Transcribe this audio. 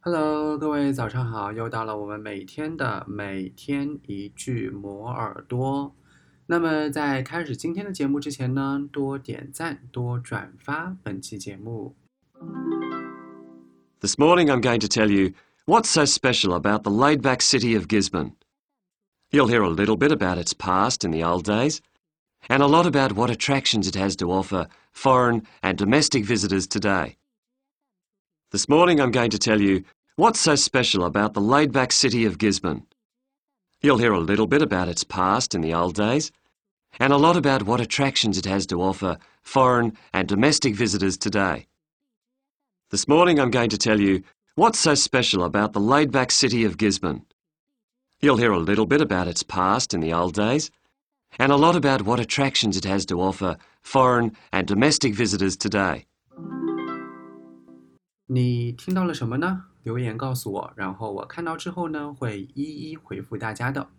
Hello，各位早上好！又到了我们每天的每天一句磨耳朵。那么在开始今天的节目之前呢，多点赞，多转发本期节目。This morning I'm going to tell you what's so special about the laid-back city of Gisborne. You'll hear a little bit about its past in the old days, and a lot about what attractions it has to offer foreign and domestic visitors today. This morning I'm going to tell you what's so special about the laid-back city of Gisborne. You'll hear a little bit about its past in the old days, and a lot about what attractions it has to offer foreign and domestic visitors today. This morning I'm going to tell you what's so special about the laid-back city of Gisborne. You'll hear a little bit about its past in the old days, and a lot about what attractions it has to offer foreign and domestic visitors today. 你听到了什么呢？留言告诉我，然后我看到之后呢，会一一回复大家的。